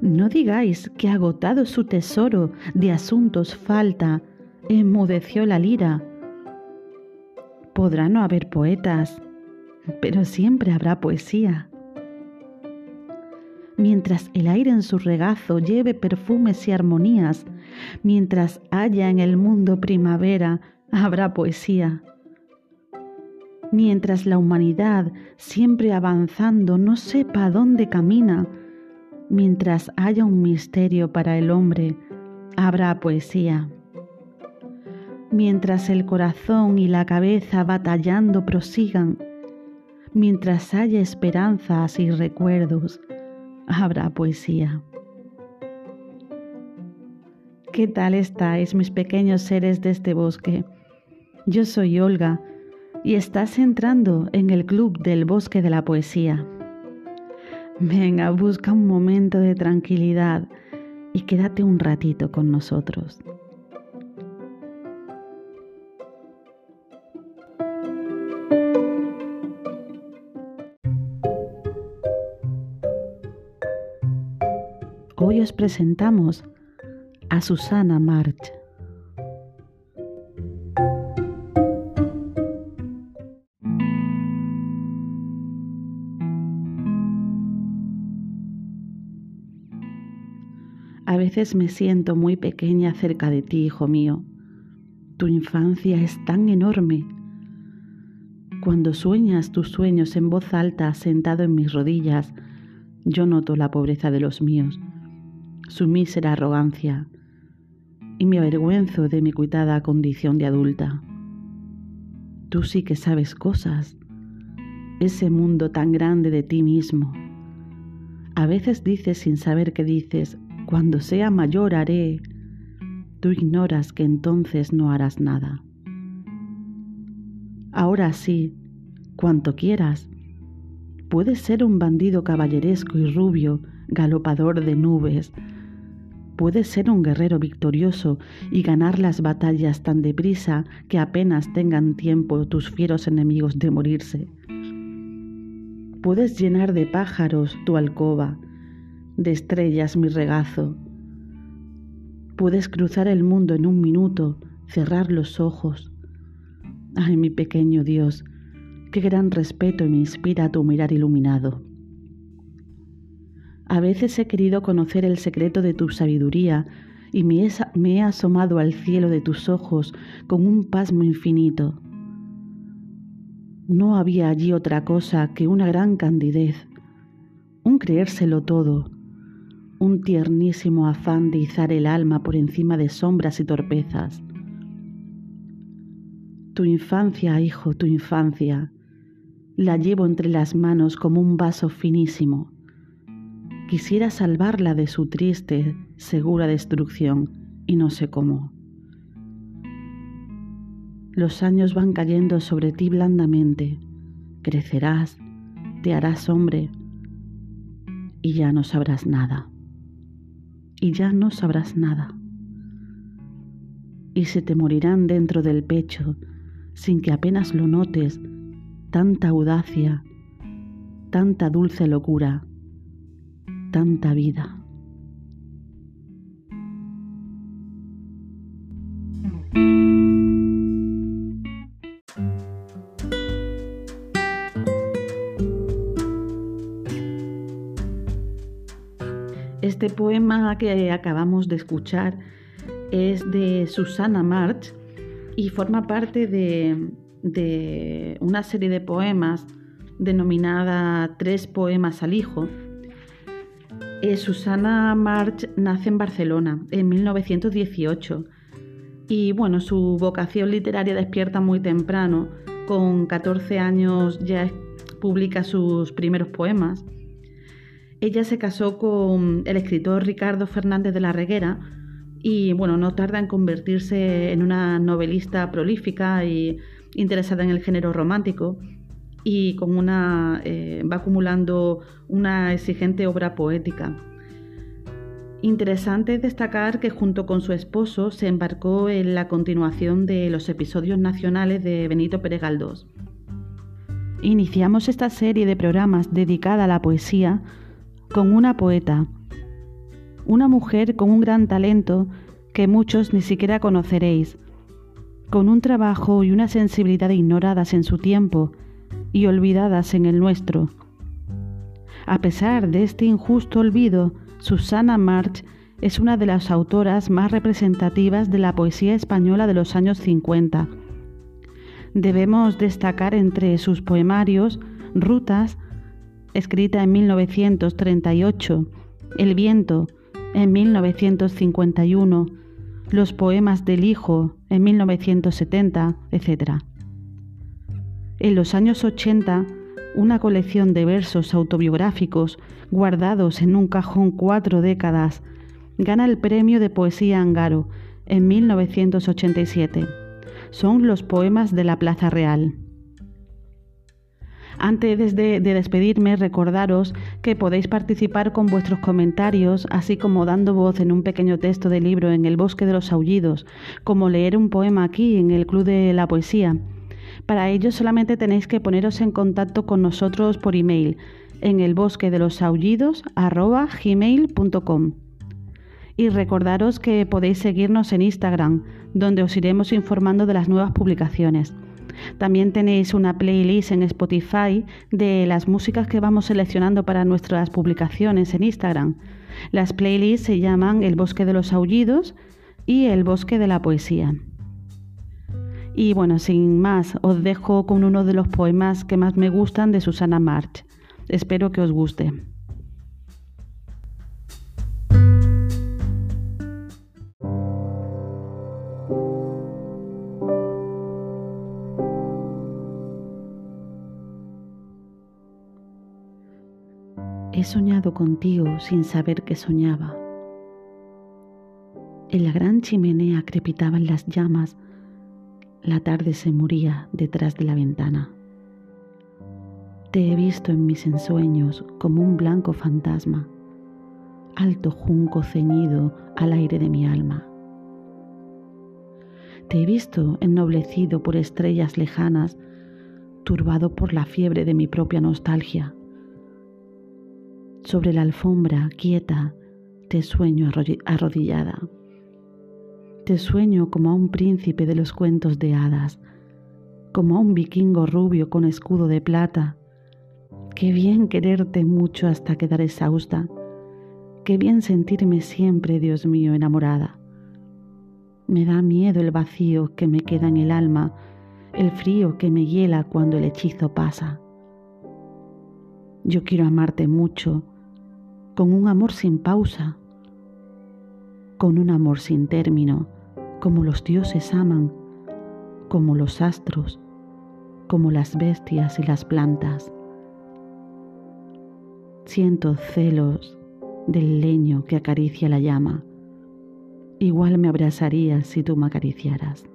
No digáis que agotado su tesoro de asuntos falta, enmudeció la lira. Podrá no haber poetas, pero siempre habrá poesía. Mientras el aire en su regazo lleve perfumes y armonías, mientras haya en el mundo primavera, habrá poesía. Mientras la humanidad, siempre avanzando, no sepa dónde camina, mientras haya un misterio para el hombre, habrá poesía. Mientras el corazón y la cabeza batallando prosigan, mientras haya esperanzas y recuerdos, habrá poesía. ¿Qué tal estáis, mis pequeños seres de este bosque? Yo soy Olga y estás entrando en el club del bosque de la poesía. Venga, busca un momento de tranquilidad y quédate un ratito con nosotros. Hoy os presentamos a Susana March. A veces me siento muy pequeña cerca de ti, hijo mío. Tu infancia es tan enorme. Cuando sueñas tus sueños en voz alta sentado en mis rodillas, yo noto la pobreza de los míos, su mísera arrogancia, y me avergüenzo de mi cuitada condición de adulta. Tú sí que sabes cosas, ese mundo tan grande de ti mismo. A veces dices sin saber qué dices, cuando sea mayor haré. Tú ignoras que entonces no harás nada. Ahora sí, cuanto quieras. Puedes ser un bandido caballeresco y rubio, galopador de nubes. Puedes ser un guerrero victorioso y ganar las batallas tan deprisa que apenas tengan tiempo tus fieros enemigos de morirse. Puedes llenar de pájaros tu alcoba, de estrellas mi regazo. Puedes cruzar el mundo en un minuto, cerrar los ojos. Ay, mi pequeño Dios, qué gran respeto me inspira tu mirar iluminado. A veces he querido conocer el secreto de tu sabiduría y me he, asomado al cielo de tus ojos con un pasmo infinito. No había allí otra cosa que una gran candidez, un creérselo todo, un tiernísimo afán de izar el alma por encima de sombras y torpezas. Tu infancia, hijo, tu infancia, la llevo entre las manos como un vaso finísimo. Quisiera salvarla de su triste, segura destrucción, y no sé cómo. Los años van cayendo sobre ti blandamente, crecerás, te harás hombre, y ya no sabrás nada y ya no sabrás nada. Y se te morirán dentro del pecho, sin que apenas lo notes, tanta audacia, tanta dulce locura, tanta vida. Este poema que acabamos de escuchar es de Susana March y forma parte de, una serie de poemas denominada Tres Poemas al Hijo. Eh, Susana March nace en Barcelona en 1918 y bueno, su vocación literaria despierta muy temprano. Con 14 años ya publica sus primeros poemas ella se casó con el escritor Ricardo Fernández de la Reguera y bueno, no tarda en convertirse en una novelista prolífica y interesada en el género romántico y con una eh, va acumulando una exigente obra poética. Interesante destacar que junto con su esposo se embarcó en la continuación de los episodios nacionales de Benito Pérez Galdós. Iniciamos esta serie de programas dedicada a la poesía con una poeta, una mujer con un gran talento que muchos ni siquiera conoceréis, con un trabajo y una sensibilidad ignoradas en su tiempo y olvidadas en el nuestro. A pesar de este injusto olvido, Susana March es una de las autoras más representativas de la poesía española de los años 50. Debemos destacar entre sus poemarios Rutas, escrita en 1938, El viento, en 1951, Los poemas del hijo, en 1970, etc. En los años 80, una colección de versos autobiográficos guardados en un cajón cuatro décadas, gana el premio de poesía Angaro en 1987. Son los poemas de la Plaza Real. Antes de, de, despedirme, recordaros que podéis participar con vuestros comentarios, así como dando voz en un pequeño texto de libro en El Bosque de los Aullidos, como leer un poema aquí en el Club de la Poesía. Para ello solamente tenéis que poneros en contacto con nosotros por email en el bosque de los aullidos. Y recordaros que podéis seguirnos en Instagram, donde os iremos informando de las nuevas publicaciones. También tenéis una playlist en Spotify de las músicas que vamos seleccionando para nuestras publicaciones en Instagram. Las playlists se llaman El Bosque de los Aullidos y El Bosque de la Poesía. Y bueno, sin más, os dejo con uno de los poemas que más me gustan de Susana March. Espero que os guste. He soñado contigo sin saber que soñaba. En la gran chimenea crepitaban las llamas, la tarde se moría detrás de la ventana. Te he visto en mis ensueños como un blanco fantasma, alto junco ceñido al aire de mi alma. Te he visto ennoblecido por estrellas lejanas, turbado por la fiebre de mi propia nostalgia. Sobre la alfombra quieta te sueño arrodillada. Te sueño como a un príncipe de los cuentos de hadas, como a un vikingo rubio con escudo de plata, Qué bien quererte mucho hasta quedar exhausta. Qué bien sentirme siempre, Dios mío, enamorada. Me da miedo el vacío que me queda en el alma, el frío que me hiela cuando el hechizo pasa. Yo quiero amarte mucho, con un amor sin pausa, con un amor sin término, como los dioses aman, como los astros, como las bestias y las plantas. Siento celos del leño que acaricia la llama. Igual me abrazarías si tú me acariciaras.